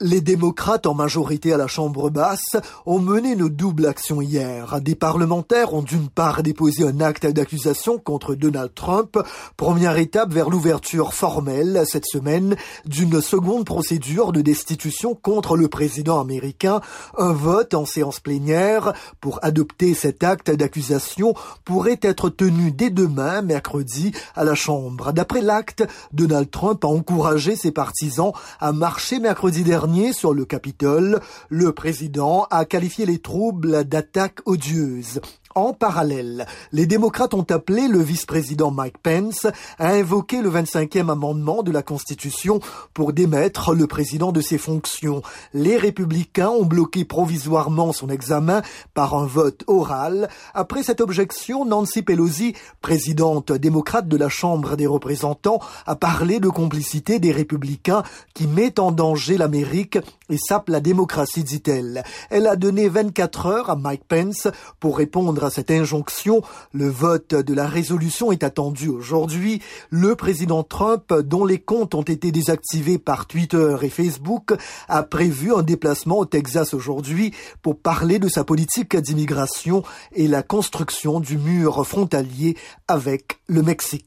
Les démocrates en majorité à la Chambre basse ont mené une double action hier. Des parlementaires ont d'une part déposé un acte d'accusation contre Donald Trump, première étape vers l'ouverture formelle cette semaine d'une seconde procédure de destitution contre le président américain. Un vote en séance plénière pour adopter cet acte d'accusation pourrait être tenu dès demain, mercredi, à la Chambre. D'après l'acte, Donald Trump a encouragé ses partisans à marcher mercredi dernier sur le Capitole, le président a qualifié les troubles d'attaques odieuses. En parallèle, les démocrates ont appelé le vice-président Mike Pence à invoquer le 25e amendement de la Constitution pour démettre le président de ses fonctions. Les républicains ont bloqué provisoirement son examen par un vote oral. Après cette objection, Nancy Pelosi, présidente démocrate de la Chambre des représentants, a parlé de complicité des républicains qui met en danger l'Amérique et sape la démocratie, dit-elle. Elle a donné 24 heures à Mike Pence pour répondre cette injonction, le vote de la résolution est attendu aujourd'hui. Le président Trump, dont les comptes ont été désactivés par Twitter et Facebook, a prévu un déplacement au Texas aujourd'hui pour parler de sa politique d'immigration et la construction du mur frontalier avec le Mexique.